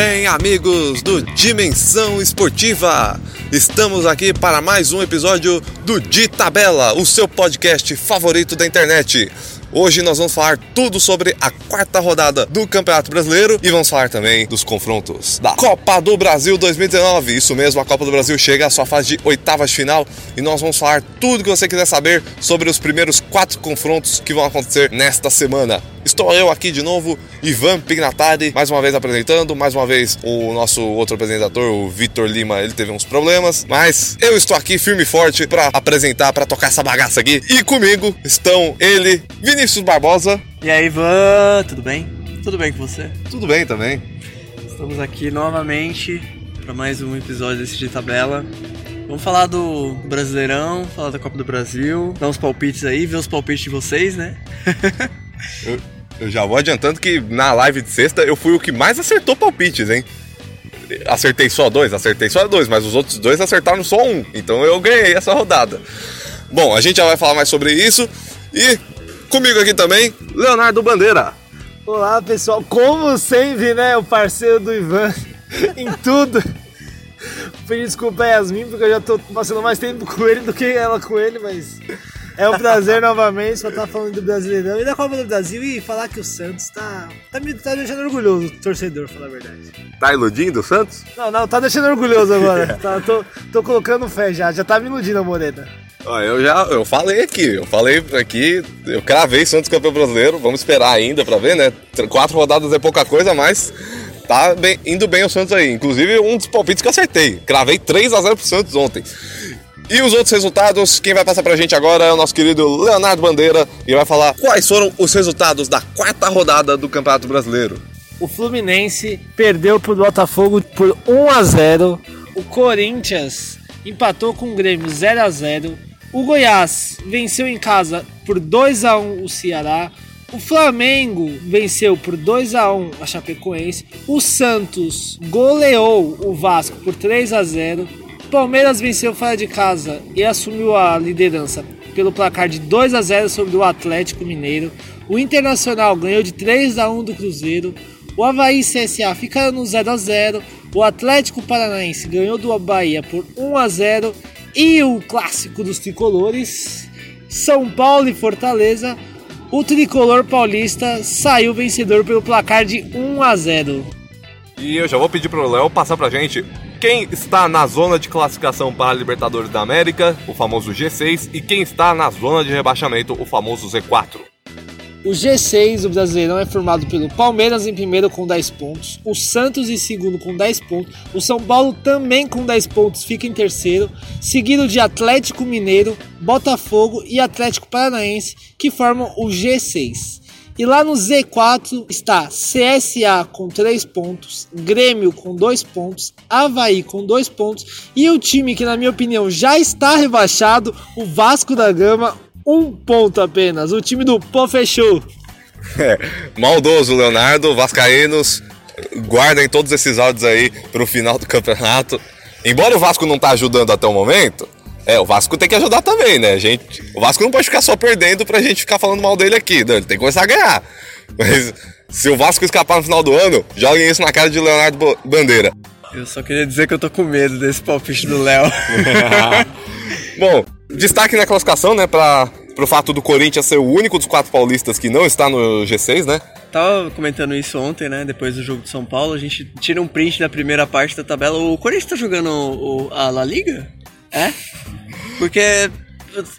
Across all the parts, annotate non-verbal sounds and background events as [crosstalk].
Bem, amigos do Dimensão Esportiva, estamos aqui para mais um episódio do De Tabela, o seu podcast favorito da internet. Hoje nós vamos falar tudo sobre a quarta rodada do Campeonato Brasileiro e vamos falar também dos confrontos da Copa do Brasil 2019. Isso mesmo, a Copa do Brasil chega à sua fase de oitavas de final e nós vamos falar tudo que você quiser saber sobre os primeiros quatro confrontos que vão acontecer nesta semana. Estou eu aqui de novo, Ivan Pignatari, mais uma vez apresentando, mais uma vez o nosso outro apresentador, o Vitor Lima, ele teve uns problemas, mas eu estou aqui firme e forte para apresentar, para tocar essa bagaça aqui. E comigo estão ele, Vinícius Barbosa. E aí, Ivan, tudo bem? Tudo bem com você? Tudo bem também. Estamos aqui novamente para mais um episódio desse de tabela. Vamos falar do Brasileirão, falar da Copa do Brasil, dar uns palpites aí, ver os palpites de vocês, né? eu, [laughs] eu já vou adiantando que na live de sexta eu fui o que mais acertou palpites, hein? Acertei só dois, acertei só dois, mas os outros dois acertaram só um. Então eu ganhei essa rodada. Bom, a gente já vai falar mais sobre isso. E comigo aqui também, Leonardo Bandeira. Olá pessoal, como sempre, né? O parceiro do Ivan [laughs] em tudo. Pedir desculpa a Yasmin, porque eu já tô passando mais tempo com ele do que ela com ele, mas é um prazer novamente só estar tá falando do Brasileirão e da Copa do Brasil e falar que o Santos tá, tá me tá deixando orgulhoso, o torcedor, falar a verdade. Tá iludindo o Santos? Não, não, tá deixando orgulhoso agora. [laughs] tá, tô, tô colocando fé já, já tá me iludindo a Morena. Eu já eu falei aqui, eu falei aqui, eu cravei Santos campeão brasileiro, vamos esperar ainda pra ver, né? Quatro rodadas é pouca coisa, mas tá bem, indo bem o Santos aí. Inclusive, um dos palpites que eu acertei. Cravei 3 a 0 pro Santos ontem. E os outros resultados, quem vai passar pra gente agora é o nosso querido Leonardo Bandeira e vai falar quais foram os resultados da quarta rodada do Campeonato Brasileiro. O Fluminense perdeu pro Botafogo por 1 a 0. O Corinthians empatou com o Grêmio 0 a 0. O Goiás venceu em casa por 2 a 1 o Ceará. O Flamengo venceu por 2 a 1 a Chapecoense. O Santos goleou o Vasco por 3 a 0. Palmeiras venceu fora de casa e assumiu a liderança pelo placar de 2 a 0 sobre o Atlético Mineiro. O Internacional ganhou de 3 a 1 do Cruzeiro. O Havaí CSA ficaram no 0 a 0. O Atlético Paranaense ganhou do Bahia por 1 a 0 e o clássico dos tricolores, São Paulo e Fortaleza, o tricolor paulista saiu vencedor pelo placar de 1 a 0. E eu já vou pedir pro Léo passar pra gente quem está na zona de classificação para a Libertadores da América, o famoso G6, e quem está na zona de rebaixamento, o famoso Z4. O G6 do Brasileirão é formado pelo Palmeiras em primeiro com 10 pontos, o Santos em segundo com 10 pontos, o São Paulo também com 10 pontos fica em terceiro, seguido de Atlético Mineiro, Botafogo e Atlético Paranaense, que formam o G6. E lá no Z4 está CSA com 3 pontos, Grêmio com 2 pontos, Havaí com 2 pontos e o time que, na minha opinião, já está rebaixado, o Vasco da Gama, um ponto apenas. O time do Pô fechou. É, maldoso, Leonardo. Vascaínos, guardem todos esses áudios aí para o final do campeonato. Embora o Vasco não tá ajudando até o momento, é, o Vasco tem que ajudar também, né? gente, o Vasco não pode ficar só perdendo pra gente ficar falando mal dele aqui, né? Ele tem que começar a ganhar. Mas se o Vasco escapar no final do ano, joguem isso na cara de Leonardo Bandeira. Eu só queria dizer que eu tô com medo desse palpite do Léo. [laughs] Bom, destaque na classificação, né, pra, pro fato do Corinthians ser o único dos quatro paulistas que não está no G6, né? Tava comentando isso ontem, né? Depois do jogo de São Paulo, a gente tira um print da primeira parte da tabela. O Corinthians tá jogando o, a La Liga? É? Porque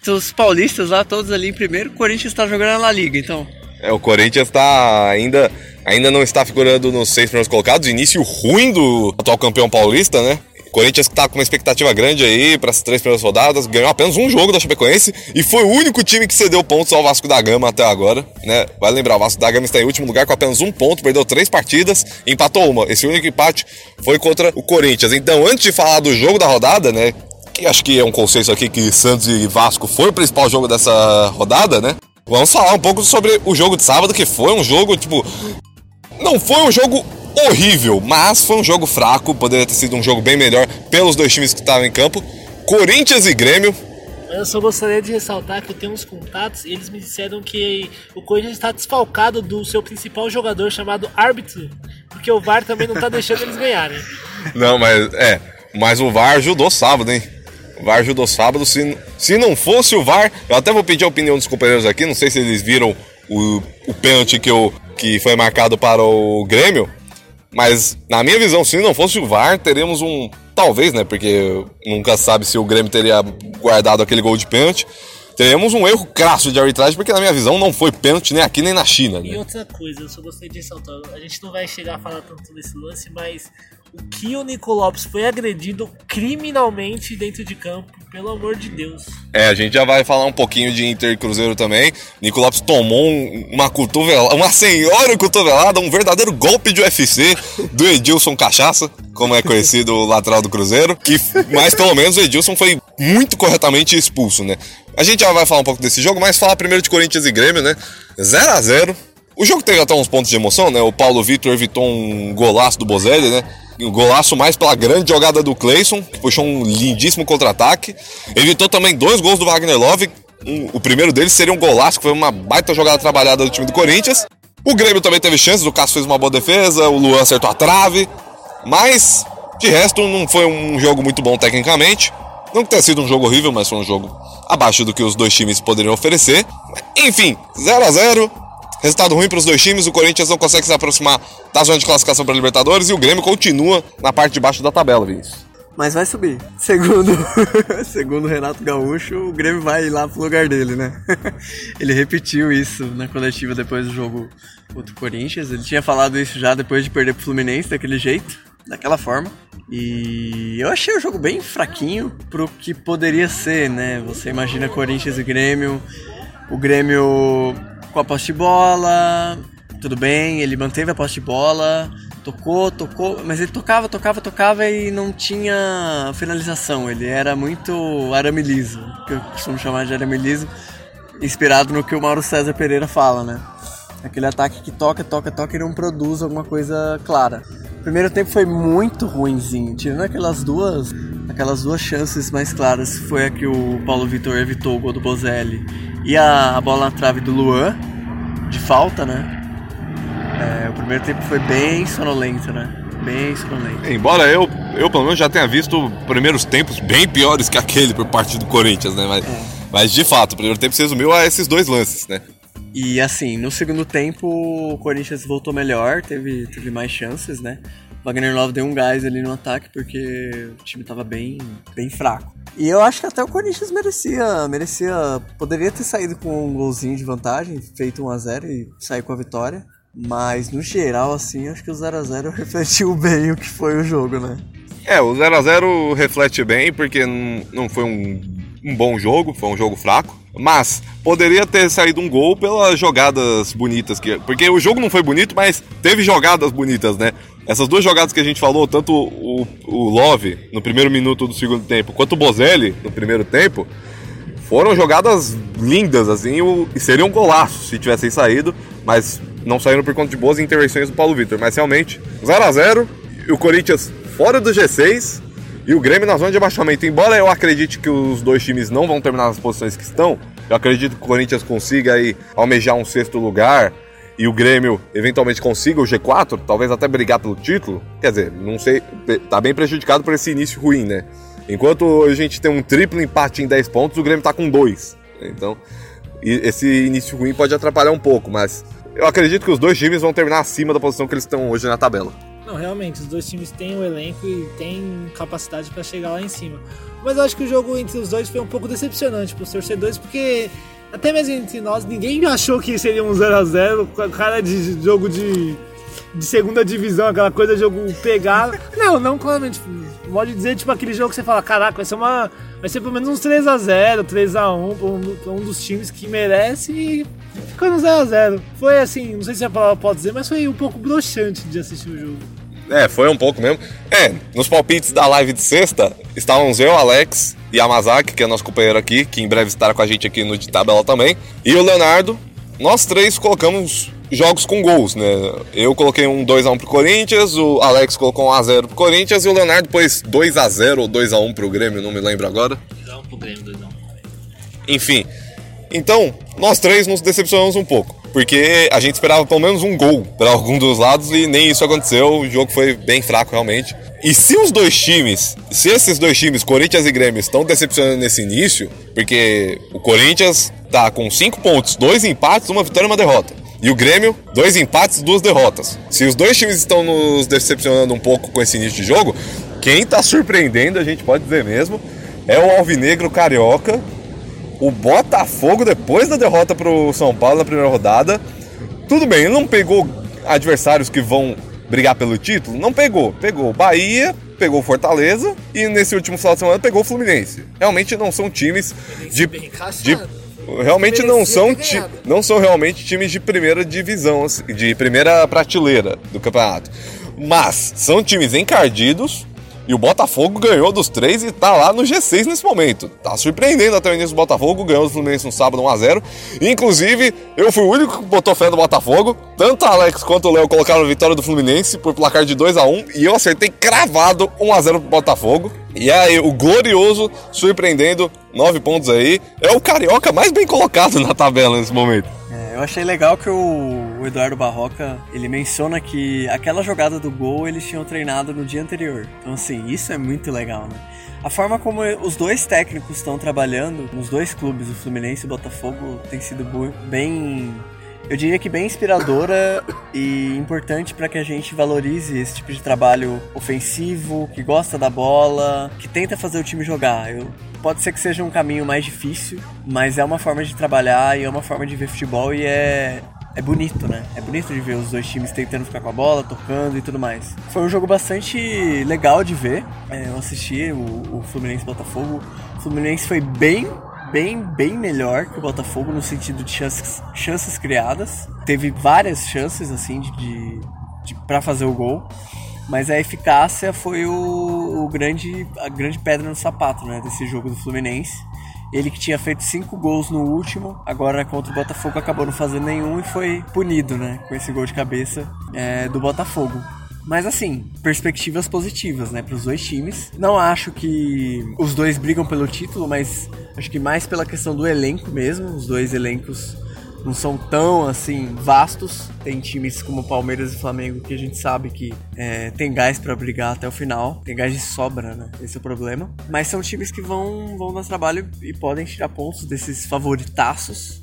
os paulistas lá, todos ali em primeiro, o Corinthians está jogando a La Liga, então. É, o Corinthians está ainda, ainda não está figurando nos seis primeiros colocados. Início ruim do atual campeão paulista, né? O Corinthians está com uma expectativa grande aí para as três primeiras rodadas, ganhou apenas um jogo da Chapecoense e foi o único time que cedeu pontos ao Vasco da Gama até agora, né? Vai lembrar, o Vasco da Gama está em último lugar com apenas um ponto, perdeu três partidas empatou uma. Esse único empate foi contra o Corinthians. Então, antes de falar do jogo da rodada, né? Que acho que é um consenso aqui que Santos e Vasco foi o principal jogo dessa rodada, né? Vamos falar um pouco sobre o jogo de sábado, que foi um jogo, tipo. Não foi um jogo horrível, mas foi um jogo fraco. Poderia ter sido um jogo bem melhor pelos dois times que estavam em campo. Corinthians e Grêmio. Eu só gostaria de ressaltar que eu tenho uns contatos e eles me disseram que o Corinthians está desfalcado do seu principal jogador chamado árbitro, porque o VAR também não está deixando eles ganharem. Não, mas é. Mas o VAR ajudou sábado, hein? O VAR ajudou sábado. Se, se não fosse o VAR, eu até vou pedir a opinião dos companheiros aqui. Não sei se eles viram o, o pênalti que, eu, que foi marcado para o Grêmio. Mas, na minha visão, se não fosse o VAR, teríamos um. Talvez, né? Porque nunca sabe se o Grêmio teria guardado aquele gol de pênalti. Teríamos um erro crasso de arbitragem, porque na minha visão não foi pênalti nem aqui nem na China. E Né? outra coisa, eu só gostaria de ressaltar, a gente não vai chegar a falar tanto desse lance, mas o que o Nico Lopes foi agredido criminalmente dentro de campo, pelo amor de Deus. É, a gente já vai falar um pouquinho de Inter e Cruzeiro também. Nico Lopes tomou um- uma cotovelada, uma senhora cotovelada, um verdadeiro golpe de UFC do Edilson Cachaça, como é conhecido o lateral do Cruzeiro. Que, mas pelo menos o Edilson foi muito corretamente expulso, né? A gente já vai falar um pouco desse jogo, mas falar primeiro de Corinthians e Grêmio, né? 0 a 0 O jogo teve até uns pontos de emoção, né? O Paulo Vitor evitou um golaço do Bozelli, né? Um golaço mais pela grande jogada do Cleison, que puxou um lindíssimo contra-ataque. Evitou também dois gols do Wagner Love. Um- o primeiro deles seria um golaço, que foi uma baita jogada trabalhada do time do Corinthians. O Grêmio também teve chances, o Cássio fez uma boa defesa, o Luan acertou a trave. Mas, de resto, não foi um jogo muito bom tecnicamente. Não que tenha sido um jogo horrível, mas foi um jogo abaixo do que os dois times poderiam oferecer. Enfim, 0 a 0 Resultado ruim para os dois times, o Corinthians não consegue se aproximar da zona de classificação para Libertadores e o Grêmio continua na parte de baixo da tabela, Vinícius. Mas vai subir. Segundo, [laughs] segundo Renato Gaúcho, o Grêmio vai lá pro lugar dele, né? [laughs] Ele repetiu isso na coletiva depois do jogo contra o Corinthians. Ele tinha falado isso já depois de perder pro Fluminense daquele jeito, daquela forma. E eu achei o jogo bem fraquinho pro que poderia ser, né? Você imagina Corinthians e Grêmio, o Grêmio com a posse de bola, tudo bem, ele manteve a posse de bola, tocou, tocou, mas ele tocava, tocava, tocava e não tinha finalização. Ele era muito arame liso, que eu costumo chamar de arame liso, inspirado no que o Mauro César Pereira fala, né? Aquele ataque que toca, toca, toca e não produz alguma coisa clara. O primeiro tempo foi muito ruinzinho, tirando aquelas duas, aquelas duas chances mais claras, foi a que o Paulo Vitor evitou o gol do Bozelli e a, a bola na trave do Luan, de falta, né? É, o primeiro tempo foi bem sonolento, né? Bem sonolento. Embora eu, eu pelo menos já tenha visto primeiros tempos bem piores que aquele por parte do Corinthians, né? Mas, mas de fato, o primeiro tempo se resumiu a esses dois lances, né? E assim, no segundo tempo o Corinthians voltou melhor, teve, teve mais chances, né? Wagner Love deu um gás ali no ataque porque o time tava bem, bem fraco. E eu acho que até o Corinthians merecia, merecia, poderia ter saído com um golzinho de vantagem, feito 1 a 0 e sair com a vitória. Mas no geral, assim, acho que o 0 a 0 [laughs] refletiu bem o que foi o jogo, né? É, o 0x0 reflete bem, porque não não foi um, um bom jogo, foi um jogo fraco. Mas poderia ter saído um gol pelas jogadas bonitas. Que, porque o jogo não foi bonito, mas teve jogadas bonitas, né? Essas duas jogadas que a gente falou, tanto o, o Love no primeiro minuto do segundo tempo, quanto o Bozelli no primeiro tempo, foram jogadas lindas, assim, e seriam golaços se tivessem saído, mas não saíram por conta de boas intervenções do Paulo Vitor. Mas realmente, 0 a 0 e o Corinthians fora do G6 e o Grêmio na zona de abaixamento. Embora eu acredite que os dois times não vão terminar nas posições que estão, eu acredito que o Corinthians consiga aí almejar um sexto lugar e o Grêmio eventualmente consiga o G4, talvez até brigar pelo título. Quer dizer, não sei, tá bem prejudicado por esse início ruim, né? Enquanto a gente tem um triplo empate em 10 pontos, o Grêmio tá com 2. Então, esse início ruim pode atrapalhar um pouco, mas eu acredito que os dois times vão terminar acima da posição que eles estão hoje na tabela. Não, realmente, os dois times têm o elenco e têm capacidade pra chegar lá em cima. Mas eu acho que o jogo entre os dois foi um pouco decepcionante pros torcedores, porque até mesmo entre nós, ninguém achou que seria um 0x0 com a cara de jogo de, de segunda divisão, aquela coisa de jogo pegado. Não, não claramente. Pode dizer, tipo, aquele jogo que você fala, caraca, vai ser uma. Vai ser pelo menos uns 3x0, 3x1 pra um, um dos times que merece e ficou no 0x0. Foi assim, não sei se a palavra pode dizer, mas foi um pouco broxante de assistir o jogo. É, foi um pouco mesmo. É, nos palpites da live de sexta, estávamos eu, Alex e a Mazaki, que é nosso companheiro aqui, que em breve estará com a gente aqui no de tabela também, e o Leonardo. Nós três colocamos jogos com gols, né? Eu coloquei um 2x1 pro Corinthians, o Alex colocou um 1x0 pro Corinthians e o Leonardo pôs 2x0 ou 2x1 pro Grêmio, não me lembro agora. Dá um pro Grêmio, 2x1. Enfim. Então, nós três nos decepcionamos um pouco. Porque a gente esperava pelo menos um gol para algum dos lados e nem isso aconteceu. O jogo foi bem fraco realmente. E se os dois times, se esses dois times, Corinthians e Grêmio, estão decepcionando nesse início, porque o Corinthians tá com cinco pontos, dois empates, uma vitória e uma derrota. E o Grêmio, dois empates, duas derrotas. Se os dois times estão nos decepcionando um pouco com esse início de jogo, quem tá surpreendendo, a gente pode dizer mesmo, é o Alvinegro Carioca, o Botafogo depois da derrota pro São Paulo na primeira rodada. Tudo bem, ele não pegou adversários que vão brigar pelo título? Não pegou. Pegou Bahia, pegou Fortaleza e nesse último final de semana pegou o Fluminense. Realmente não são times de, de realmente não são ti, não são realmente times de primeira divisão, assim, de primeira prateleira do campeonato. Mas são times encardidos e o Botafogo ganhou dos três e tá lá no G6 nesse momento. Tá surpreendendo até o início do Botafogo, ganhou do Fluminense no sábado 1x0. Inclusive, eu fui o único que botou fé no Botafogo. Tanto Alex quanto o Léo colocaram a vitória do Fluminense por placar de 2x1 e eu acertei cravado 1x0 pro Botafogo. E aí, o glorioso surpreendendo, 9 pontos aí. É o carioca mais bem colocado na tabela nesse momento. Eu achei legal que o, Eduardo Barroca, ele menciona que aquela jogada do gol eles tinham treinado no dia anterior. Então assim, isso é muito legal, né? A forma como os dois técnicos estão trabalhando nos dois clubes, o Fluminense e o Botafogo, tem sido bem eu diria que bem inspiradora e importante para que a gente valorize esse tipo de trabalho ofensivo, que gosta da bola, que tenta fazer o time jogar. Eu Pode ser que seja um caminho mais difícil, mas é uma forma de trabalhar e é uma forma de ver futebol e é, é bonito, né? É bonito de ver os dois times tentando ficar com a bola, tocando e tudo mais. Foi um jogo bastante legal de ver. É, eu assisti o, o Fluminense Botafogo. O Fluminense foi bem, bem, bem melhor que o Botafogo no sentido de chances, chances criadas. Teve várias chances, assim, de, de, de para fazer o gol. Mas a eficácia foi o, o, grande, a grande pedra no sapato né, desse jogo do Fluminense. Ele que tinha feito cinco gols no último, agora contra o Botafogo acabou não fazendo nenhum e foi punido né, com esse gol de cabeça é, do Botafogo. Mas assim, perspectivas positivas, né, para os dois times. Não acho que os dois brigam pelo título, mas acho que mais pela questão do elenco mesmo. Os dois elencos não são tão assim vastos. Tem times como Palmeiras e Flamengo que a gente sabe que é, tem gás para brigar até o final, tem gás de sobra, né? Esse é o problema. Mas são times que vão, vão dar trabalho e podem tirar pontos desses favoritaços.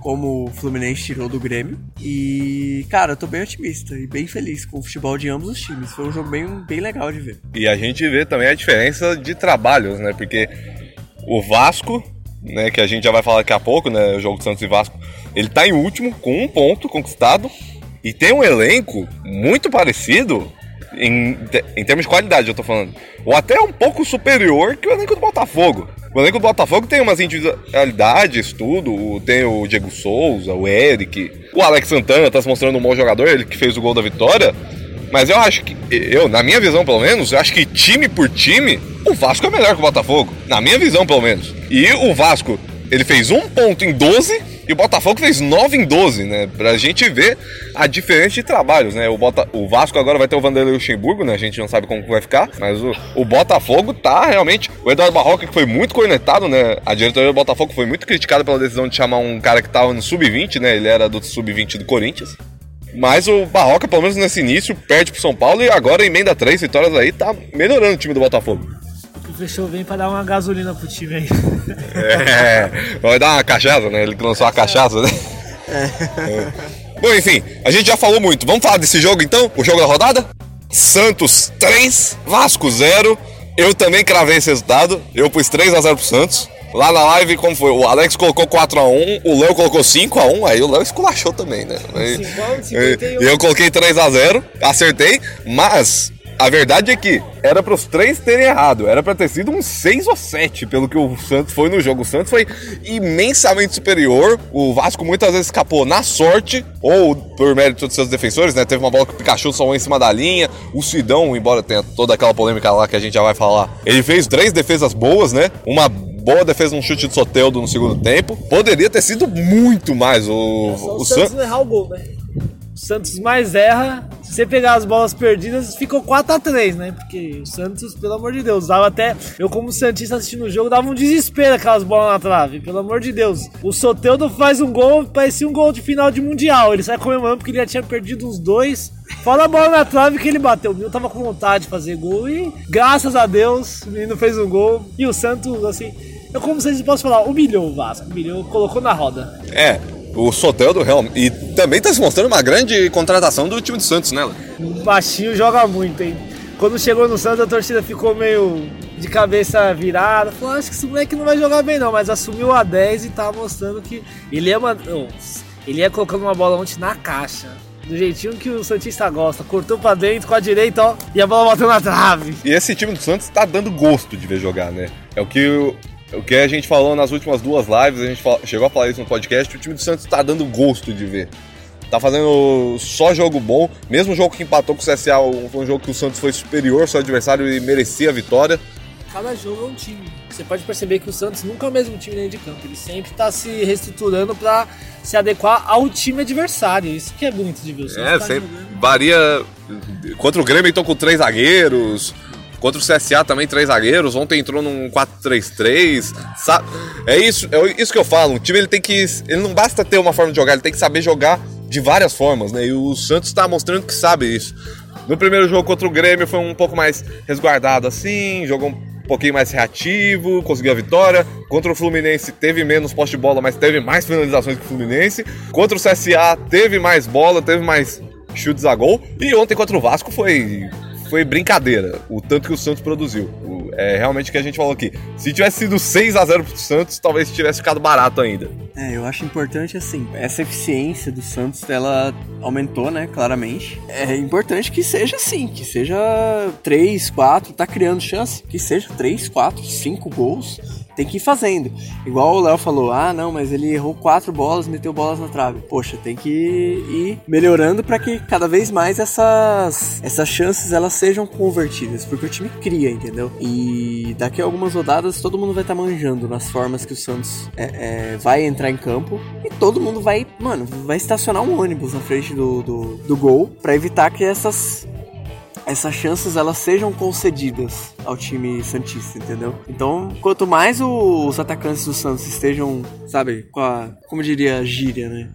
Como o Fluminense tirou do Grêmio. E, cara, eu tô bem otimista e bem feliz com o futebol de ambos os times. Foi um jogo bem, bem legal de ver. E a gente vê também a diferença de trabalhos, né? Porque o Vasco né, que a gente já vai falar daqui a pouco, né, o jogo Santos e Vasco, ele tá em último com um ponto conquistado e tem um elenco muito parecido em, em termos de qualidade, eu tô falando, ou até um pouco superior que o elenco do Botafogo. O elenco do Botafogo tem umas individualidades, tudo. Tem o Diego Souza, o Eric, o Alex Santana tá se mostrando um bom jogador, ele que fez o gol da vitória. Mas eu acho que, eu, na minha visão pelo menos, eu acho que time por time, o Vasco é melhor que o Botafogo. Na minha visão pelo menos. E o Vasco, ele fez um ponto em 12 e o Botafogo fez 9 em 12, né? Pra gente ver a diferença de trabalhos, né? O, Bota... o Vasco agora vai ter o Vanderlei Luxemburgo, né? A gente não sabe como vai ficar, mas o, o Botafogo tá realmente. O Eduardo Barroca, que foi muito cornetado, né? A diretoria do Botafogo foi muito criticada pela decisão de chamar um cara que tava no sub-20, né? Ele era do sub-20 do Corinthians. Mas o Barroca, pelo menos nesse início, perde pro São Paulo e agora emenda três vitórias aí, tá melhorando o time do Botafogo. Professor vem pra dar uma gasolina pro time aí. É, vai dar uma cachaça, né? Ele lançou uma cachaça, né? É. Bom, enfim, a gente já falou muito. Vamos falar desse jogo então? O jogo da rodada? Santos 3, Vasco 0. Eu também cravei esse resultado. Eu pus 3 a 0 pro Santos. Lá na live, como foi? O Alex colocou 4x1, o Léo colocou 5x1, aí o Léo esculachou também, né? E eu coloquei 3x0, acertei, mas a verdade é que era para os três terem errado. Era para ter sido um 6 ou 7, pelo que o Santos foi no jogo. O Santos foi imensamente superior. O Vasco muitas vezes escapou na sorte, ou por mérito dos seus defensores, né? Teve uma bola que o Pikachu salvou em cima da linha. O Sidão, embora tenha toda aquela polêmica lá que a gente já vai falar, ele fez três defesas boas, né? Uma boa defesa num chute de Soteldo no segundo tempo. Poderia ter sido muito mais. O, é o, o Santos San... errar o gol, né? O Santos mais erra, Se você pegar as bolas perdidas, ficou 4x3, né? Porque o Santos, pelo amor de Deus, dava até. Eu, como Santista assistindo o jogo, dava um desespero aquelas bolas na trave, pelo amor de Deus. O Soteudo faz um gol, parecia um gol de final de Mundial. Ele sai comemorando porque ele já tinha perdido uns dois. Fala a bola na trave que ele bateu. O menino tava com vontade de fazer gol e, graças a Deus, o menino fez um gol. E o Santos, assim, eu como vocês posso falar, humilhou o Vasco, humilhou, colocou na roda. É, o Soteldo realmente. E também tá se mostrando uma grande contratação do time do Santos, né? O baixinho joga muito, hein? Quando chegou no Santos, a torcida ficou meio de cabeça virada. Falou, acho que esse moleque não vai jogar bem, não. Mas assumiu a 10 e tá mostrando que ele ia, ele ia colocando uma bola ontem na caixa. Do jeitinho que o Santista gosta. Cortou pra dentro com a direita, ó. E a bola bateu na trave. E esse time do Santos tá dando gosto de ver jogar, né? É o que o que a gente falou nas últimas duas lives, a gente chegou a falar isso no podcast, o time do Santos tá dando gosto de ver. Tá fazendo só jogo bom, mesmo jogo que empatou com o CSA, foi um jogo que o Santos foi superior ao seu adversário e merecia a vitória. Cada jogo é um time. Você pode perceber que o Santos nunca é o mesmo time dentro de campo. Ele sempre está se reestruturando para se adequar ao time adversário. Isso que é bonito de ver. O é, tá sempre jogando. varia. Contra o Grêmio, então com três zagueiros. Contra o CSA também, três zagueiros. Ontem entrou num 4-3-3. É isso, é isso que eu falo. Um time ele tem que. Ele não basta ter uma forma de jogar, ele tem que saber jogar de várias formas, né? E o Santos está mostrando que sabe isso. No primeiro jogo contra o Grêmio foi um pouco mais resguardado assim, jogou um pouquinho mais reativo, conseguiu a vitória. Contra o Fluminense teve menos poste de bola, mas teve mais finalizações que o Fluminense. Contra o CSA teve mais bola, teve mais chutes a gol. E ontem contra o Vasco foi foi brincadeira o tanto que o Santos produziu. É realmente o que a gente falou aqui. Se tivesse sido 6 a 0 pro Santos, talvez tivesse ficado barato ainda. É, eu acho importante assim, essa eficiência do Santos, ela aumentou, né, claramente. É importante que seja assim, que seja 3, 4, tá criando chance, que seja 3, 4, 5 gols tem que ir fazendo. Igual o Léo falou, ah, não, mas ele errou quatro bolas, meteu bolas na trave. Poxa, tem que ir melhorando para que cada vez mais essas, essas chances elas sejam convertidas, porque o time cria, entendeu? E daqui a algumas rodadas todo mundo vai estar tá manjando nas formas que o Santos é, é, vai entrar em campo e todo mundo vai, mano, vai estacionar um ônibus na frente do, do, do gol para evitar que essas essas chances elas sejam concedidas ao time Santista, entendeu? Então, quanto mais os atacantes do Santos estejam, sabe, com a, como diria a gíria, né?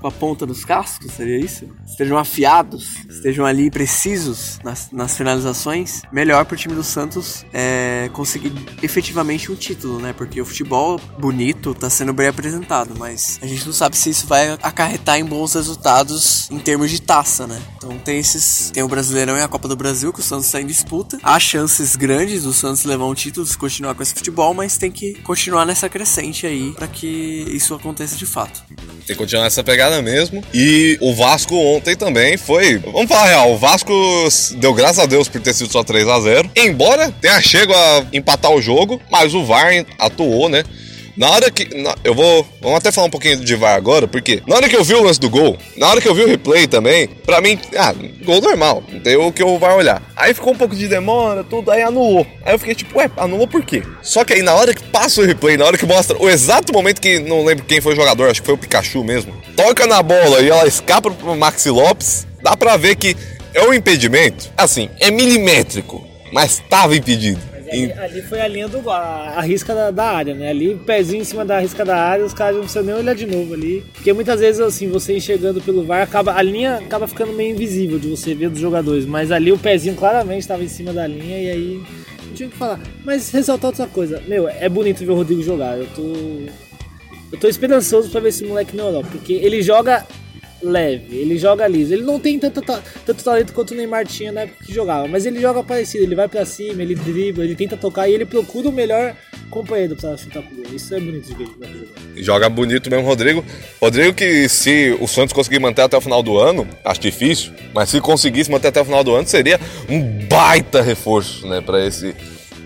Com a ponta dos cascos, seria isso? Estejam afiados, estejam ali precisos nas, nas finalizações, melhor pro time do Santos é, conseguir efetivamente um título, né? Porque o futebol bonito tá sendo bem apresentado, mas a gente não sabe se isso vai acarretar em bons resultados em termos de taça, né? Então tem esses. Tem o Brasileirão e a Copa do Brasil, que o Santos está em disputa. Há chances grandes do Santos levar um título se continuar com esse futebol, mas tem que continuar nessa crescente aí para que isso aconteça de fato. Tem que continuar nessa pegada mesmo. E o Vasco ontem também foi. Vamos falar real, o Vasco deu graças a Deus por ter sido só 3 a 0 Embora tenha chego a empatar o jogo, mas o VAR atuou, né? Na hora que. Na, eu vou. Vamos até falar um pouquinho de VAR agora, porque na hora que eu vi o lance do gol, na hora que eu vi o replay também, pra mim, ah, gol normal. Deu o que eu vai olhar. Aí ficou um pouco de demora, tudo, aí anulou. Aí eu fiquei tipo, ué, anulou por quê? Só que aí na hora que passa o replay, na hora que mostra o exato momento que não lembro quem foi o jogador, acho que foi o Pikachu mesmo, toca na bola e ela escapa pro Maxi Lopes, dá pra ver que é um impedimento, assim, é milimétrico, mas tava impedido. Ali, ali, foi a linha do a, risca da, da, área, né? Ali, pezinho em cima da risca da área, os caras não precisam nem olhar de novo ali. Porque muitas vezes, assim, você enxergando pelo VAR, acaba, a linha acaba ficando meio invisível de você ver dos jogadores. Mas ali o pezinho claramente estava em cima da linha e aí não tinha o que falar. Mas ressaltar outra coisa, meu, é bonito ver o Rodrigo jogar. Eu tô. Eu tô esperançoso para ver esse moleque na Europa, porque ele joga leve, ele joga liso. Ele não tem tanto, tanto talento quanto o Neymar tinha na época que jogava, mas ele joga parecido, ele vai para cima, ele dribla, ele tenta tocar e ele procura o melhor companheiro pra chutar pro gol. Isso é bonito de ver Joga bonito mesmo, Rodrigo. Rodrigo que se o Santos conseguir manter até o final do ano, acho difícil, mas se conseguisse manter até o final do ano, seria um baita reforço, né, para esse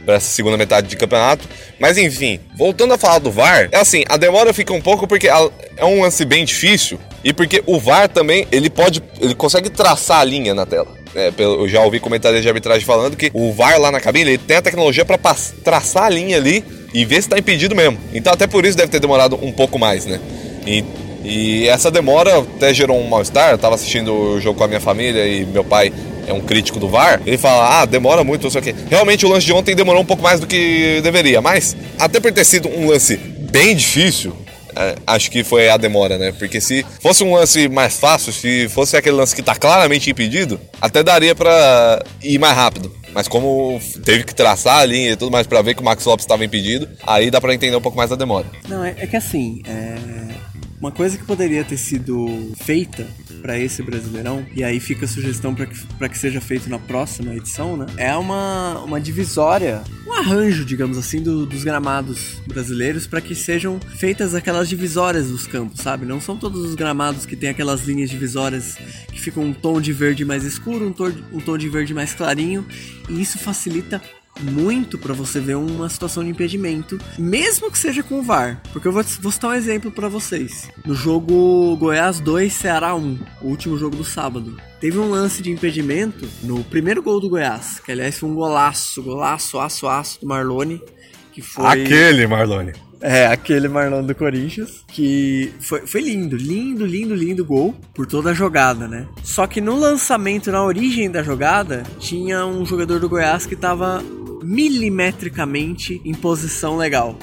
para essa segunda metade de campeonato. Mas enfim, voltando a falar do VAR, é assim, a demora fica um pouco porque é um lance bem difícil e porque o VAR também, ele pode, ele consegue traçar a linha na tela. É, eu já ouvi comentários de arbitragem falando que o VAR lá na cabine ele tem a tecnologia para traçar a linha ali e ver se está impedido mesmo. Então até por isso deve ter demorado um pouco mais, né? E E essa demora até gerou um mal-estar. Eu tava assistindo o jogo com a minha família e meu pai é um crítico do VAR. Ele fala, ah, demora muito, não sei o quê. Realmente o lance de ontem demorou um pouco mais do que deveria, mas até por ter sido um lance bem difícil, é, acho que foi a demora, né? Porque se fosse um lance mais fácil, se fosse aquele lance que tá claramente impedido, até daria para ir mais rápido. Mas como teve que traçar a linha e tudo mais para ver que o Max Lopes estava impedido, aí dá para entender um pouco mais a demora. Não, é, é que assim, é... uma coisa que poderia ter sido feita para esse Brasileirão, e aí fica a sugestão para que, que seja feito na próxima edição, né? É uma, uma divisória, um arranjo, digamos assim, do, dos gramados brasileiros para que sejam feitas aquelas divisórias dos campos, sabe? Não são todos os gramados que tem aquelas linhas divisórias que ficam um tom de verde mais escuro, um tom, um tom de verde mais clarinho, e isso facilita muito para você ver uma situação de impedimento, mesmo que seja com o VAR. Porque eu vou, vou citar um exemplo para vocês. No jogo Goiás 2, Ceará 1, o último jogo do sábado, teve um lance de impedimento no primeiro gol do Goiás, que aliás foi um golaço, golaço, aço, aço do Marlone. Que foi... Aquele Marlone. É, aquele Marlon do Corinthians, que foi, foi lindo, lindo, lindo, lindo gol por toda a jogada, né? Só que no lançamento, na origem da jogada, tinha um jogador do Goiás que tava milimetricamente em posição legal.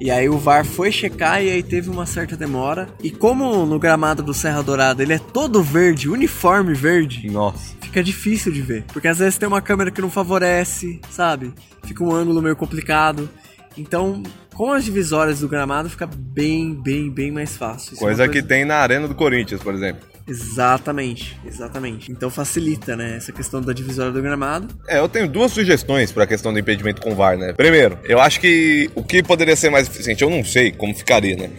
E aí o VAR foi checar e aí teve uma certa demora. E como no gramado do Serra Dourada ele é todo verde, uniforme verde. Nossa. Fica difícil de ver. Porque às vezes tem uma câmera que não favorece, sabe? Fica um ângulo meio complicado. Então, com as divisórias do gramado fica bem, bem, bem mais fácil. Coisa, é coisa que tem na Arena do Corinthians, por exemplo. Exatamente, exatamente. Então facilita, né, essa questão da divisória do gramado. É, eu tenho duas sugestões para a questão do impedimento com VAR, né? Primeiro, eu acho que o que poderia ser mais eficiente, eu não sei como ficaria, né?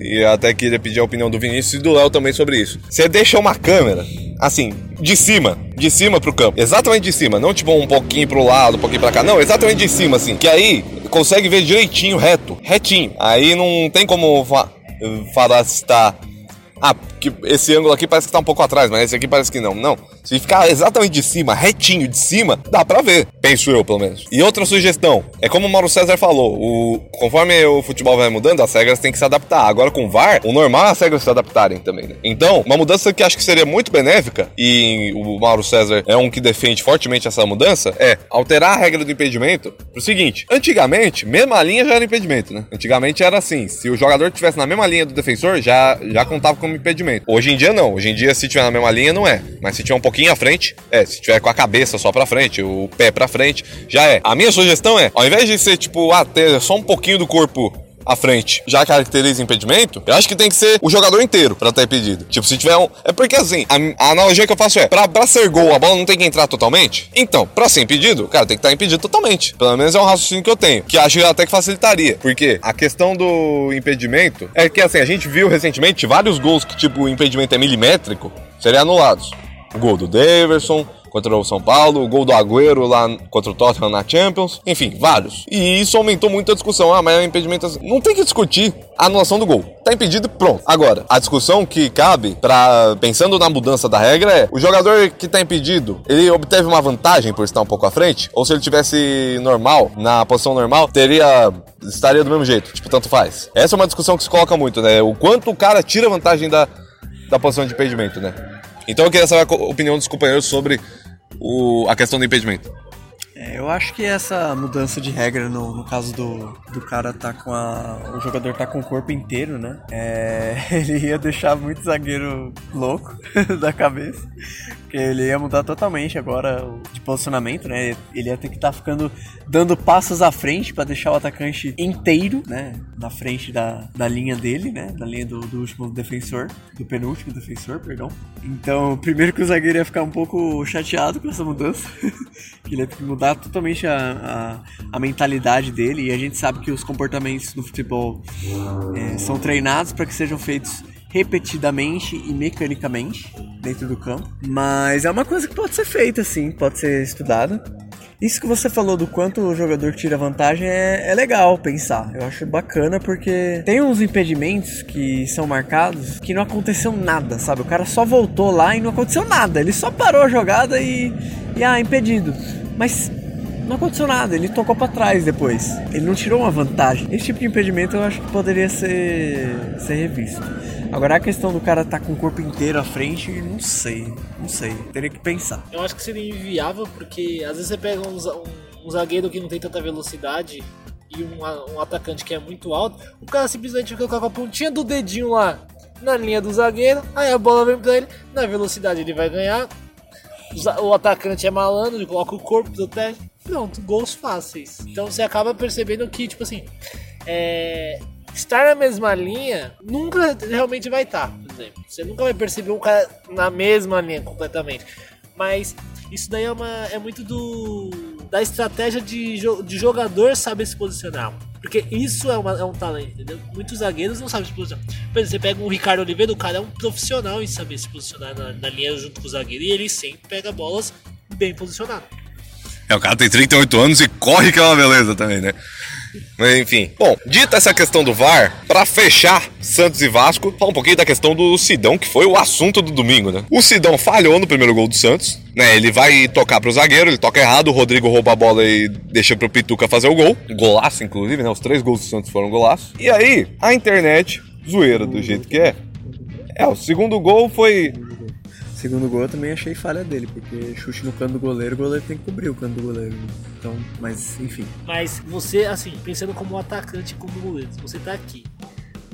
E até queria pedir a opinião do Vinícius e do Léo também sobre isso. Você deixa uma câmera, assim, de cima, de cima pro campo, exatamente de cima, não tipo um pouquinho pro lado, um pouquinho pra cá, não, exatamente de cima, assim, que aí consegue ver direitinho, reto, retinho. Aí não tem como fa falar se está ah, que esse ângulo aqui parece que tá um pouco atrás, mas esse aqui parece que não. Não. Se ficar exatamente de cima, retinho de cima, dá pra ver. Penso eu, pelo menos. E outra sugestão, é como o Mauro César falou, o, conforme o futebol vai mudando, as regras têm que se adaptar. Agora com o VAR, o normal é as regras se adaptarem também, né? Então, uma mudança que acho que seria muito benéfica, e o Mauro César é um que defende fortemente essa mudança, é alterar a regra do impedimento pro seguinte. Antigamente, mesma linha já era impedimento, né? Antigamente era assim, se o jogador estivesse na mesma linha do defensor, já, já contava como impedimento. Hoje em dia não, hoje em dia se tiver na mesma linha não é, mas se tiver um pouquinho à frente, é, se tiver com a cabeça só pra frente, o pé pra frente, já é. A minha sugestão é, ao invés de ser tipo, ah, ter só um pouquinho do corpo à frente já caracteriza impedimento, eu acho que tem que ser o jogador inteiro pra estar impedido. Tipo, se tiver um. É porque assim, a, a analogia que eu faço é: pra, pra ser gol, a bola não tem que entrar totalmente? Então, pra ser impedido, cara, tem que estar impedido totalmente. Pelo menos é um raciocínio que eu tenho. Que acho até que facilitaria. Porque a questão do impedimento é que assim, a gente viu recentemente vários gols que, tipo, o impedimento é milimétrico, seriam anulados. O gol do Daverson, contra o São Paulo, o gol do Agüero lá contra o Tottenham na Champions, enfim, vários. E isso aumentou muito a discussão. Ah, mas é um impedimento assim. Não tem que discutir a anulação do gol. Tá impedido, pronto. Agora, a discussão que cabe para pensando na mudança da regra é: o jogador que tá impedido, ele obteve uma vantagem por estar um pouco à frente? Ou se ele tivesse normal, na posição normal, teria estaria do mesmo jeito, tipo, tanto faz. Essa é uma discussão que se coloca muito, né? O quanto o cara tira vantagem da, da posição de impedimento, né? Então eu queria saber a opinião dos companheiros sobre o, a questão do impedimento. É, eu acho que essa mudança de regra no, no caso do, do cara tá com a. O jogador tá com o corpo inteiro, né? É, [laughs] ele ia deixar muito zagueiro louco [laughs] da cabeça. Ele ia mudar totalmente agora de posicionamento, né? Ele ia ter que estar tá ficando dando passos à frente para deixar o atacante inteiro, né? Na frente da, da linha dele, né? Da linha do, do último defensor, do penúltimo defensor, perdão. Então, primeiro que o zagueiro ia ficar um pouco chateado com essa mudança, [laughs] que ele ia ter que mudar totalmente a, a, a, mentalidade dele. E a gente sabe que os comportamentos no futebol é, são treinados para que sejam feitos repetidamente e mecanicamente dentro do campo. Mas é uma coisa que pode ser feita, sim, pode ser estudada. Isso que você falou do quanto o jogador tira vantagem é, é, legal pensar. Eu acho bacana porque tem uns impedimentos que são marcados que não aconteceu nada, sabe? O cara só voltou lá e não aconteceu nada. Ele só parou a jogada e, e ah, impedido. Mas não aconteceu nada, ele tocou para trás depois. Ele não tirou uma vantagem. Esse tipo de impedimento eu acho que poderia ser, ser revisto. Agora a questão do cara tá com o corpo inteiro à frente, não sei, não sei, teria que pensar. Eu acho que seria inviável porque às vezes você pega um, um- um zagueiro que não tem tanta velocidade e um, um atacante que é muito alto, o cara simplesmente com a pontinha do dedinho lá na linha do zagueiro, aí a bola vem pra ele, na velocidade ele vai ganhar. O atacante é malandro, ele coloca o corpo, protege, pronto, gols fáceis. Então você acaba percebendo que, tipo assim, é, estar na mesma linha nunca realmente vai estar, por exemplo. Você nunca vai perceber um cara na mesma linha completamente. Mas isso daí é, uma, é muito do da estratégia de, de jogador saber se posicionar. Porque isso é, uma- é um talento, entendeu? Muitos zagueiros não sabem se posicionar. Por exemplo, você pega um Ricardo Oliveira, o cara é um profissional em saber se posicionar na, na linha junto com o zagueiro. E ele sempre pega bolas bem posicionado. É, o cara tem 38 anos e corre que é uma beleza também, né? Mas enfim. Bom, dita essa questão do VAR, pra fechar Santos e Vasco, fala um pouquinho da questão do Sidão, que foi o assunto do domingo, né? O Sidão falhou no primeiro gol do Santos, né? Ele vai tocar pro zagueiro, ele toca errado, o Rodrigo rouba a bola e deixa pro Pituca fazer o gol. Golaço, inclusive, né? Os três gols do Santos foram golaço. E aí, a internet, zoeira do jeito que é. É, o segundo gol foi Segundo gol eu também achei falha dele, porque chute no canto do goleiro, o goleiro tem que cobrir o canto do goleiro. né? Então, mas enfim. Mas você, assim, pensando como atacante como goleiro, você tá aqui,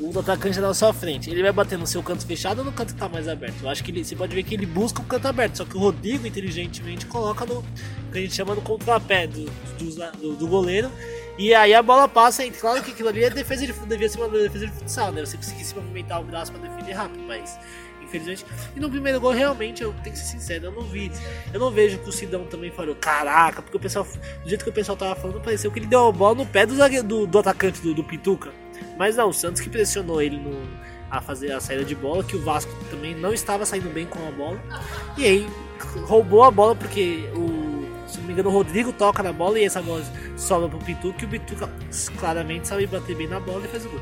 o atacante tá na sua frente, ele vai bater no seu canto fechado ou no canto que tá mais aberto? Eu acho que ele, você pode ver que ele busca o canto aberto, só que o Rodrigo inteligentemente coloca no que a gente chama do contrapé do, do, do- do goleiro. E aí a bola passa, e claro que aquilo ali é defesa de, devia ser uma defesa de futsal, né? Você conseguir se movimentar o braço pra defender rápido, mas infelizmente. E no primeiro gol, realmente, eu tenho que ser sincero, eu não vi. Eu não vejo que o Sidão também falou, caraca, porque o pessoal, do jeito que o pessoal tava falando, pareceu que ele deu a bola no pé do, do, do atacante do, do Pituca. Mas não, o Santos que pressionou ele no, a fazer a saída de bola, que o Vasco também não estava saindo bem com a bola. E aí roubou a bola porque o. Se não me engano, o Rodrigo toca na bola e essa bola sobra pro Pituca e o Pituca claramente sabe bater bem na bola e faz o gol.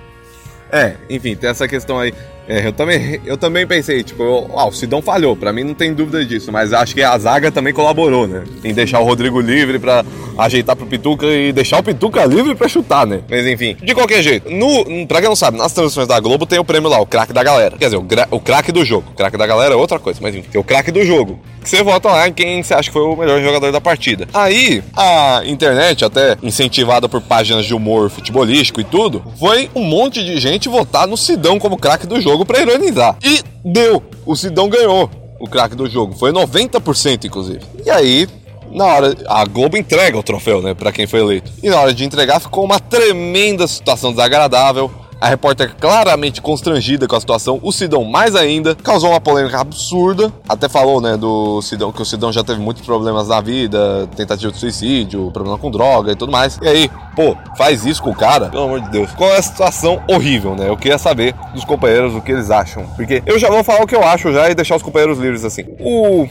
É, enfim, tem essa questão aí. É, eu, também, eu também pensei, tipo, eu- ah, o Sidão falhou, pra mim não tem dúvida disso, mas acho que a zaga também colaborou, né? Em deixar o Rodrigo livre pra ajeitar pro Pituca e deixar o Pituca livre pra chutar, né? Mas enfim, de qualquer jeito, no, pra quem não sabe, nas transmissões da Globo tem o prêmio lá, o craque da galera. Quer dizer, o, o craque do jogo. O craque da galera é outra coisa, mas enfim, tem o craque do jogo. Você vota lá em quem você acha que foi o melhor jogador da partida. Aí, a internet, até incentivada por páginas de humor futebolístico e tudo, foi um monte de gente votar no Sidão como craque do jogo pra ironizar. E deu! O Sidão ganhou o craque do jogo. Foi 90%, inclusive. E aí, na hora. A Globo entrega o troféu, né? Pra quem foi eleito. E na hora de entregar, ficou uma tremenda situação desagradável. A repórter claramente constrangida com a situação, o Sidão mais ainda, causou uma polêmica absurda. Até falou, né, do Sidão, que o Sidão já teve muitos problemas na vida, tentativa de suicídio, problema com droga e tudo mais. E aí, pô, faz isso com o cara? Pelo amor de Deus. Qual é a situação horrível, né? Eu queria saber dos companheiros o que eles acham. Porque eu já vou falar o que eu acho já e deixar os companheiros livres assim. O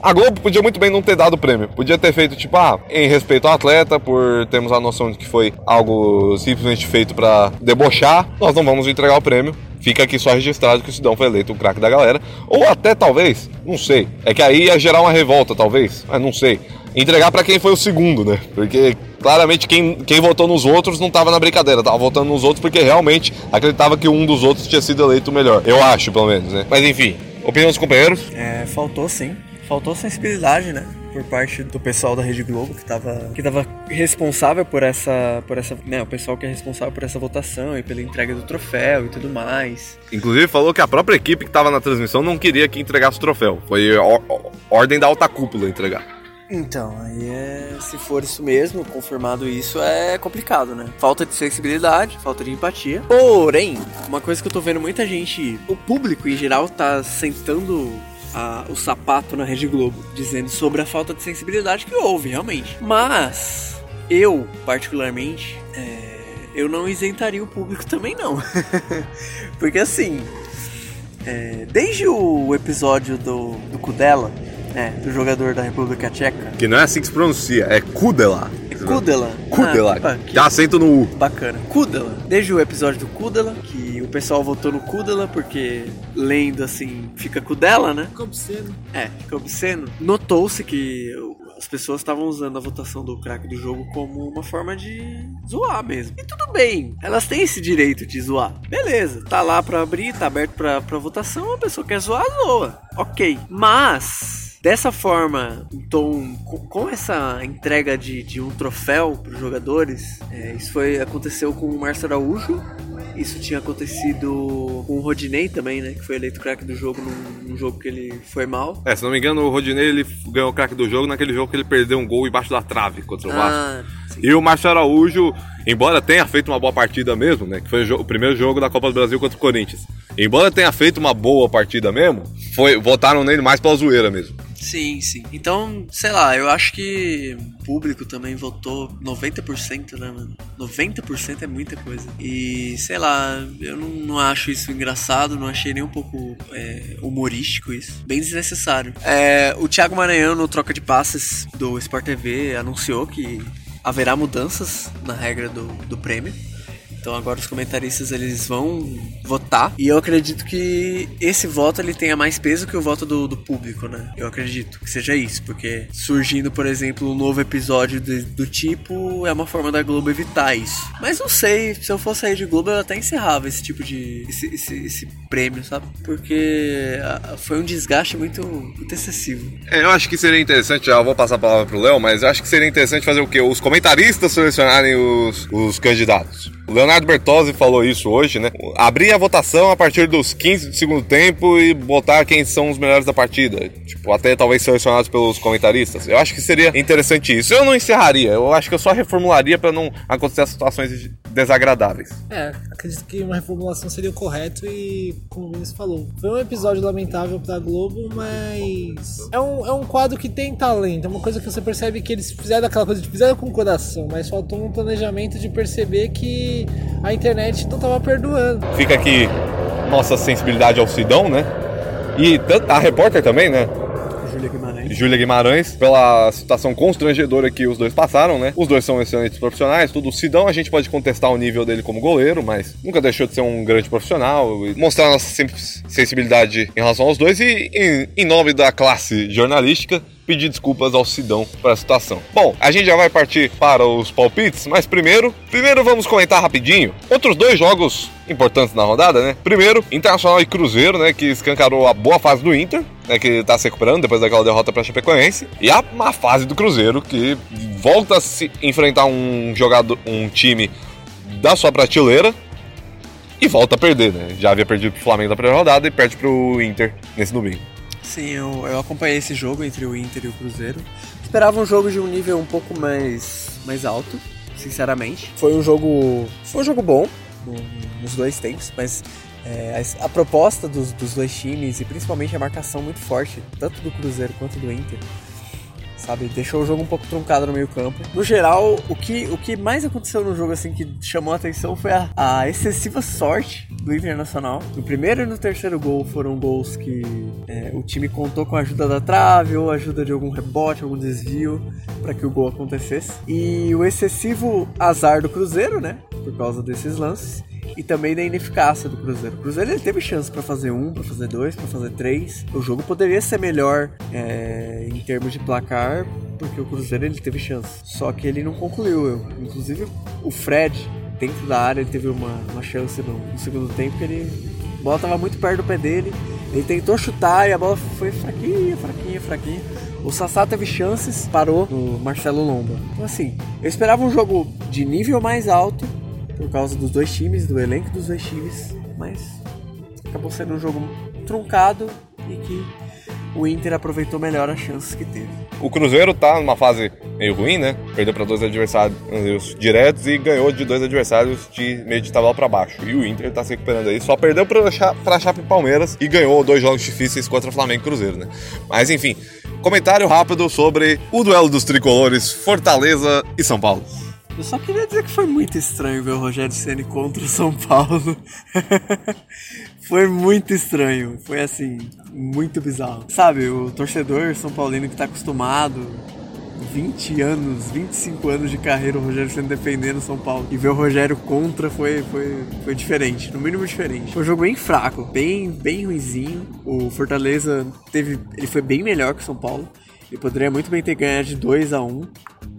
a Globo podia muito bem não ter dado o prêmio. Podia ter feito, tipo, ah, em respeito ao atleta, por termos a noção de que foi algo simplesmente feito pra debochar, nós não vamos entregar o prêmio. Fica aqui só registrado que o Sidão foi eleito o craque da galera. Ou até, talvez, não sei. É que aí ia gerar uma revolta, talvez. Mas não sei. Entregar pra quem foi o segundo, né? Porque claramente quem, quem votou nos outros não tava na brincadeira. Tava votando nos outros porque realmente acreditava que um dos outros tinha sido eleito o melhor. Eu acho, pelo menos, né? Mas enfim, opinião dos companheiros? É, faltou sim. Faltou sensibilidade, né? Por parte do pessoal da Rede Globo que tava, que tava responsável por essa. por essa. Né, o pessoal que é responsável por essa votação e pela entrega do troféu e tudo mais. Inclusive falou que a própria equipe que estava na transmissão não queria que entregasse o troféu. Foi or- or- ordem da alta cúpula entregar. Então, aí é. Se for isso mesmo, confirmado isso, é complicado, né? Falta de sensibilidade, falta de empatia. Porém, uma coisa que eu tô vendo muita gente, o público em geral, tá sentando a- o sapato na Rede Globo, dizendo sobre a falta de sensibilidade que houve, realmente. Mas, eu, particularmente, é, eu não isentaria o público também, não. [laughs] Porque assim. é, desde o episódio do, do Kudela, né, do jogador da República Tcheca, Que não é assim que se pronuncia, é Kudela. Kudela. Kudela. Ah, opa, que Dá acento no U. bacana. Kudela. Desde o episódio do Kudela, que o pessoal votou no Kudela, porque lendo assim, fica Kudela, né? Fica obsceno. É, fica obsceno. Notou-se que as pessoas estavam usando a votação do craque do jogo como uma forma de zoar mesmo. E tudo bem, elas têm esse direito de zoar. Beleza, tá lá pra abrir, tá aberto pra, pra votação, a pessoa quer zoar, zoa. Ok. Mas dessa forma, então, com essa entrega de, de um troféu para os jogadores, é, isso foi aconteceu com o Márcio Araújo. Isso tinha acontecido com o Rodinei também, né? Que foi eleito craque do jogo num, num, jogo que ele foi mal. É, se não me engano, o Rodinei ele ganhou o craque do jogo naquele jogo que ele perdeu um gol embaixo da trave contra o ah, Vasco. E o Márcio Araújo, embora tenha feito uma boa partida mesmo, né? Que foi o, o primeiro jogo da Copa do Brasil contra o Corinthians. Embora tenha feito uma boa partida mesmo, foi, votaram nele mais pela zoeira mesmo. Sim, sim. Então, sei lá, eu acho que o público também votou 90%, né, mano? 90% é muita coisa. E, sei lá, eu não, não acho isso engraçado, não achei nem um pouco é, humorístico isso. Bem desnecessário. É, o Thiago Maranhão, no troca de passes do Sport TV, anunciou que haverá mudanças na regra do, do prêmio. Então agora os comentaristas eles vão votar e eu acredito que esse voto ele tenha mais peso que o voto do, do público, né? Eu acredito que seja isso, porque surgindo, por exemplo, um novo episódio de, do tipo é uma forma da Globo evitar isso. Mas não sei, se eu fosse sair de Globo eu até encerrava esse tipo de esse, esse, esse prêmio, sabe? Porque foi um desgaste muito, muito excessivo. É, eu acho que seria interessante, já vou passar a palavra pro Léo, mas eu acho que seria interessante fazer o quê? Os comentaristas selecionarem os, os candidatos. Leonardo Bertozzi falou isso hoje, né? Abrir a votação a partir dos 15 do segundo tempo e botar quem são os melhores da partida. Tipo, até talvez selecionados pelos comentaristas. Eu acho que seria interessante isso. Eu não encerraria, eu acho que eu só reformularia para não acontecer situações desagradáveis. É, acredito que uma reformulação seria o correto e, como o Vinícius falou, foi um episódio lamentável pra Globo, mas é um, é um quadro que tem talento. É uma coisa que você percebe que eles fizeram aquela coisa, fizeram com o coração, mas faltou um planejamento de perceber que a internet não tava perdoando. Fica aqui nossa sensibilidade ao Sidão, né? E a repórter também, né? Júlia Guimarães. Pela situação constrangedora que os dois passaram, né? Os dois são excelentes profissionais, tudo. O Sidão a gente pode contestar o nível dele como goleiro, mas nunca deixou de ser um grande profissional e mostrar nossa sensibilidade em relação aos dois e em, em nome da classe jornalística pedir desculpas ao Sidão para a situação. Bom, a gente já vai partir para os palpites, mas primeiro, primeiro vamos comentar rapidinho outros dois jogos importantes na rodada, né? Primeiro, Internacional e Cruzeiro, né, que escancarou a boa fase do Inter, né, que tá se recuperando depois daquela derrota para Chapecoense, e a má fase do Cruzeiro, que volta a se enfrentar um jogador, um time da sua prateleira, e volta a perder, né? Já havia perdido pro Flamengo na primeira rodada e perde pro Inter nesse domingo. Sim, eu, eu acompanhei esse jogo entre o Inter e o Cruzeiro. Esperava um jogo de um nível um pouco mais, mais alto, sinceramente. Foi um jogo. Foi um jogo bom nos dois tempos, mas é, a, a, proposta dos, dos dois times e principalmente a marcação muito forte, tanto do Cruzeiro quanto do Inter, sabe? Deixou o jogo um pouco truncado no meio campo. No geral, o que, o que mais aconteceu no jogo, assim, que chamou a atenção foi a, a excessiva sorte do Internacional. No primeiro e no terceiro gol foram gols que é, o time contou com a ajuda da trave ou ajuda de algum rebote, algum desvio para que o gol acontecesse. E o excessivo azar do Cruzeiro, né? Por causa desses lances e também da ineficácia do Cruzeiro. O Cruzeiro ele teve chance para fazer um, para fazer dois, para fazer três. O jogo poderia ser melhor é, em termos de placar, porque o Cruzeiro ele teve chance. Só que ele não concluiu. Eu. Inclusive o Fred dentro da área ele teve uma, uma chance no, no segundo tempo que ele a bola estava muito perto do pé dele. Ele tentou chutar e a bola foi fraquinha, fraquinha, fraquinha. O Sassá teve chances, parou no Marcelo Lomba. Então assim, eu esperava um jogo de nível mais alto, por causa dos dois times, do elenco dos dois times, mas acabou sendo um jogo truncado e que o Inter aproveitou melhor as chances que teve. O Cruzeiro tá numa fase meio ruim, né? Perdeu para dois adversários diretos e ganhou de dois adversários de meio de tabela para baixo. E o Inter tá se recuperando aí. Só perdeu para Chape Palmeiras e ganhou dois jogos difíceis contra Flamengo e Cruzeiro, né? Mas enfim, comentário rápido sobre o duelo dos tricolores Fortaleza e São Paulo. Eu só queria dizer que foi muito estranho ver o Rogério Ceni contra o São Paulo. [laughs] foi muito estranho. Foi assim, muito bizarro. Sabe, o torcedor São Paulino que tá acostumado 20 anos, 25 anos de carreira, o Rogério sendo defendendo São Paulo. E ver o Rogério contra foi, foi, foi diferente, no mínimo diferente. Foi um jogo bem fraco, bem, bem ruizinho. O Fortaleza teve. Ele foi bem melhor que o São Paulo. Ele poderia muito bem ter ganhado de 2 a 1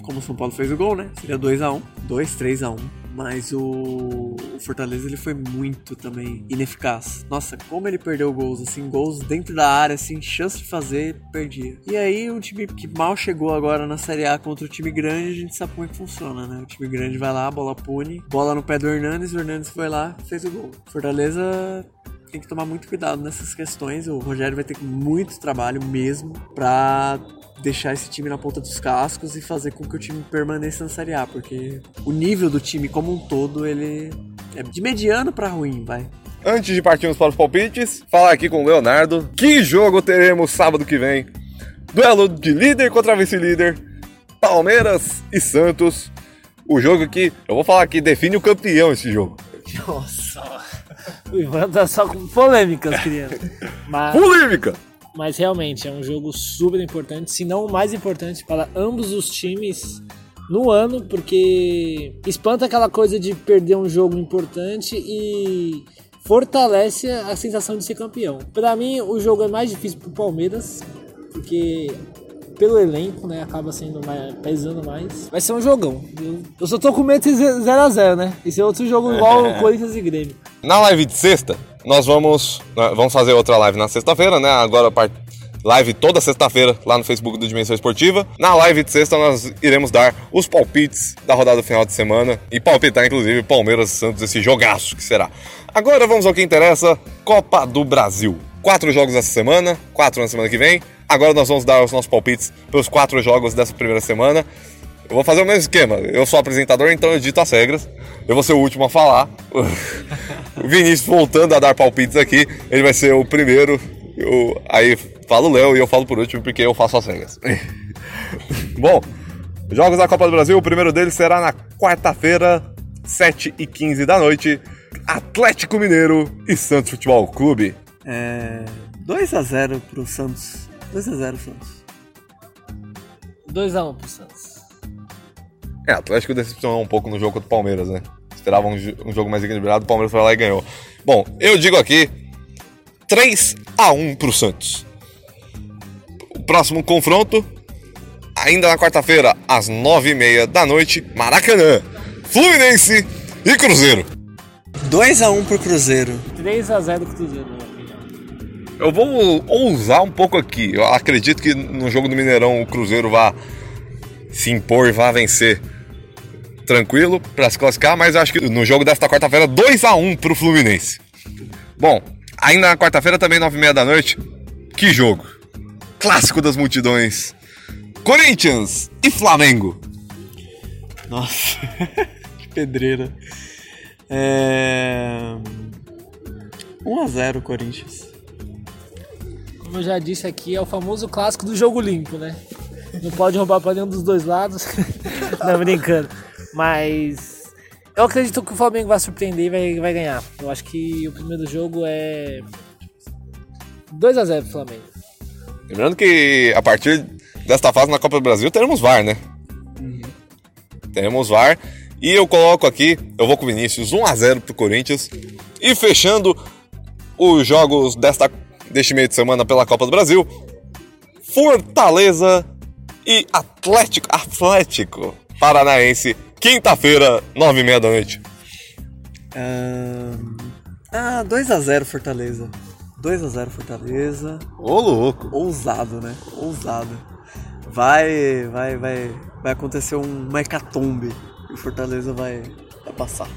como o São Paulo fez o gol, né? Seria 2 a 1 2, 3 a 1 mas o, Fortaleza ele foi muito também ineficaz. Nossa, como ele perdeu gols, assim, gols dentro da área, assim, chance de fazer, perdia. E aí um time que mal chegou agora na Série A contra o time grande, a gente sabe como é que funciona, né? O time grande vai lá, bola pune, bola no pé do Hernandes, o Hernandes foi lá, fez o gol. Fortaleza tem que tomar muito cuidado nessas questões. O Rogério vai ter muito trabalho mesmo para deixar esse time na ponta dos cascos e fazer com que o time permaneça na Série A, porque o nível do time como um todo, ele é de mediano para ruim, vai. Antes de partirmos para os palpites, falar aqui com o Leonardo. Que jogo teremos sábado que vem? Duelo de líder contra vice-líder, Palmeiras e Santos. O jogo que, eu vou falar aqui, define o campeão esse jogo. Nossa, o Ivan tá só com polêmicas, criança. [laughs] Mas... Polêmica! Mas realmente é um jogo super importante, se não o mais importante para ambos os times no ano, porque espanta aquela coisa de perder um jogo importante e fortalece a sensação de ser campeão. Para mim, o jogo é mais difícil para o Palmeiras, porque pelo elenco, né, acaba sendo mais, pesando mais. Vai ser um jogão. Eu, eu só tô com medo de 0x0, né? Esse é outro jogo igual o [laughs] Corinthians e Grêmio. Na live de sexta, nós vamos, vamos fazer outra live na sexta-feira, né? Agora live toda sexta-feira lá no Facebook do Dimensão Esportiva. Na live de sexta nós iremos dar os palpites da rodada final de semana e palpitar inclusive Palmeiras e Santos esse jogaço que será. Agora vamos ao que interessa, Copa do Brasil. Quatro jogos essa semana, quatro na semana que vem. Agora nós vamos dar os nossos palpites pelos quatro jogos dessa primeira semana. Eu vou fazer o mesmo esquema. Eu sou apresentador, então eu dito as regras. Eu vou ser o último a falar. O [laughs] Vinícius voltando a dar palpites aqui, ele vai ser o primeiro. Eu, aí fala o Léo e eu falo por último porque eu faço as regras. [laughs] Bom, jogos da Copa do Brasil, o primeiro deles será na quarta-feira, 7h15 da noite. Atlético Mineiro e Santos Futebol Clube. É. 2x0 pro Santos. 2x0 Santos. 2x1 pro Santos. É, Atlético decepcionou um pouco no jogo contra o Palmeiras, né? Esperava um, um jogo mais equilibrado, o Palmeiras foi lá e ganhou. Bom, eu digo aqui 3 a 1 pro Santos. O próximo confronto, ainda na quarta-feira, às 9h30 da noite, Maracanã, Fluminense e Cruzeiro. 2 a 1 pro Cruzeiro. 3 a 0 pro Cruzeiro. Eu vou ousar um pouco aqui. Eu acredito que no jogo do Mineirão o Cruzeiro vá se impor e vá vencer tranquilo para se classificar, mas acho que no jogo desta quarta-feira 2 a 1 pro Fluminense. Bom, ainda na quarta-feira também 9h30 da noite. Que jogo! Clássico das multidões. Corinthians e Flamengo. Nossa, [laughs] que pedreira. É... 1 a 0 Corinthians. Como eu já disse aqui, é o famoso clássico do jogo limpo, né? Não pode roubar para nenhum dos dois lados. [laughs] Não, brincando. Mas eu acredito que o Flamengo vai surpreender e vai, vai ganhar. Eu acho que o primeiro jogo é 2 a 0 pro Flamengo. Lembrando que a partir desta fase na Copa do Brasil teremos VAR, né? Uhum. Teremos VAR. E eu coloco aqui, eu vou com o Vinícius 1 a 0 pro Corinthians. E fechando os jogos desta, deste meio de semana pela Copa do Brasil, Fortaleza e Atlético, Atlético Paranaense Quinta-feira, nove e meia da noite. Ah, 2x0 Fortaleza. 2x0 Fortaleza. Ô, louco. Ousado, né? Ousado. Vai, vai, vai, vai acontecer um hecatombe. E o Fortaleza vai, vai passar.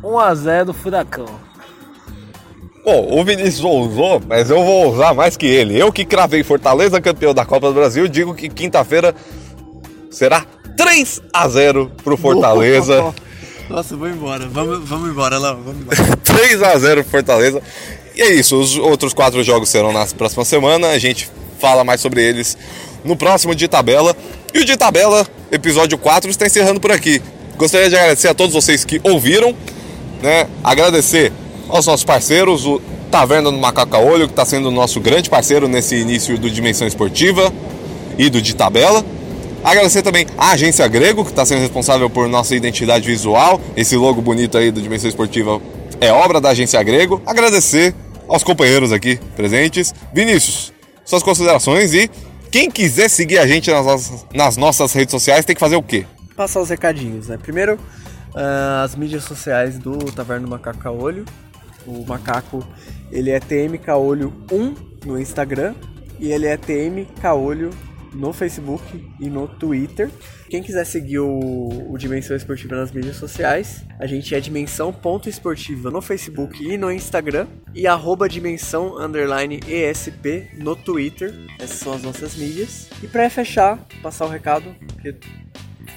1x0 Furacão. Bom, o Vinícius ousou, mas eu vou ousar mais que ele. Eu que cravei Fortaleza campeão da Copa do Brasil, digo que quinta-feira será 3 a 0 pro Fortaleza. Nossa, vou embora. Vamos, vamos embora, lá, vamos embora. [laughs] 3 a 0 pro Fortaleza. E é isso, os outros quatro jogos serão na próxima semana. A gente fala mais sobre eles no próximo de tabela. E o de tabela, episódio 4, está encerrando por aqui. Gostaria de agradecer a todos vocês que ouviram, né? Agradecer aos nossos parceiros, o Taverna do Macaca Olho, que está sendo o nosso grande parceiro nesse início do Dimensão Esportiva e do de tabela. Agradecer também a Agência Grego, que está sendo responsável por nossa identidade visual. Esse logo bonito aí do Dimensão Esportiva é obra da Agência Grego. Agradecer aos companheiros aqui presentes. Vinícius, suas considerações e quem quiser seguir a gente nas nossas, nas nossas redes sociais tem que fazer o quê? Passar os recadinhos, né? Primeiro, uh, as mídias sociais do Taverna do Macaco Caolho. O macaco, ele é TM Caolho 1 no Instagram e ele é TM Caolho no Facebook e no Twitter. Quem quiser seguir o, o Dimensão Esportiva nas mídias sociais, a gente é dimensão.esportiva no Facebook e no Instagram e arroba dimensão ESP no Twitter. Essas são as nossas mídias. E para fechar, passar o recado, que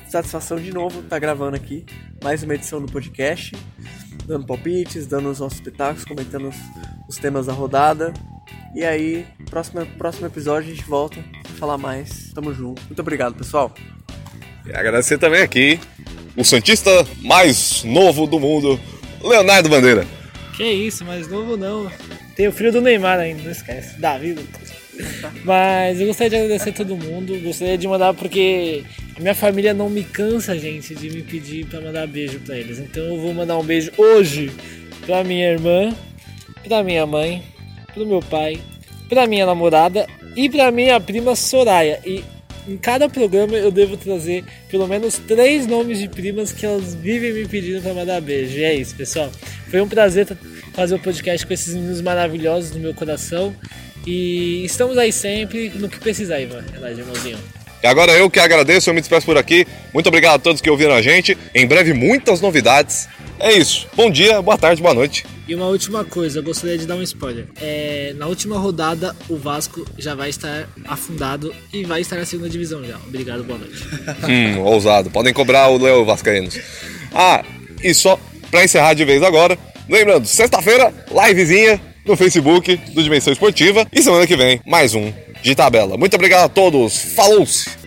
satisfação de novo tá gravando aqui mais uma edição do podcast, dando palpites, dando os nossos espetáculos, comentando os, os temas da rodada. E aí, próximo, próximo episódio a gente volta pra falar mais. Tamo junto. Muito obrigado, pessoal. E agradecer também aqui o Santista mais novo do mundo, Leonardo Bandeira. Que isso, mais novo não. Tem o frio do Neymar ainda, não esquece. Davi. Mas eu gostaria de agradecer todo mundo. Gostaria de mandar porque a minha família não me cansa, gente, de me pedir para mandar beijo para eles. Então eu vou mandar um beijo hoje pra minha irmã, pra minha mãe, pro meu pai, pra minha namorada e pra minha prima Soraya. E em cada programa eu devo trazer pelo menos três nomes de primas que elas vivem me pedindo para mandar beijo. E é isso, pessoal. Foi um prazer fazer o podcast com esses meninos maravilhosos no meu coração. E estamos aí sempre no que precisar, Ivan. Relaxa, irmãozinho. E agora eu que agradeço, eu me despeço por aqui. Muito obrigado a todos que ouviram a gente. Em breve, muitas novidades. É isso. Bom dia, boa tarde, boa noite. E uma última coisa, eu gostaria de dar um spoiler. É, na última rodada, o Vasco já vai estar afundado e vai estar na segunda divisão já. Obrigado, boa noite. [laughs] hum, ousado. Podem cobrar o Leo Vascaínos. Ah, e só para encerrar de vez agora, lembrando, sexta-feira, livezinha no Facebook do Dimensão Esportiva. E semana que vem, mais um de tabela. Muito obrigado a todos. Falou-se!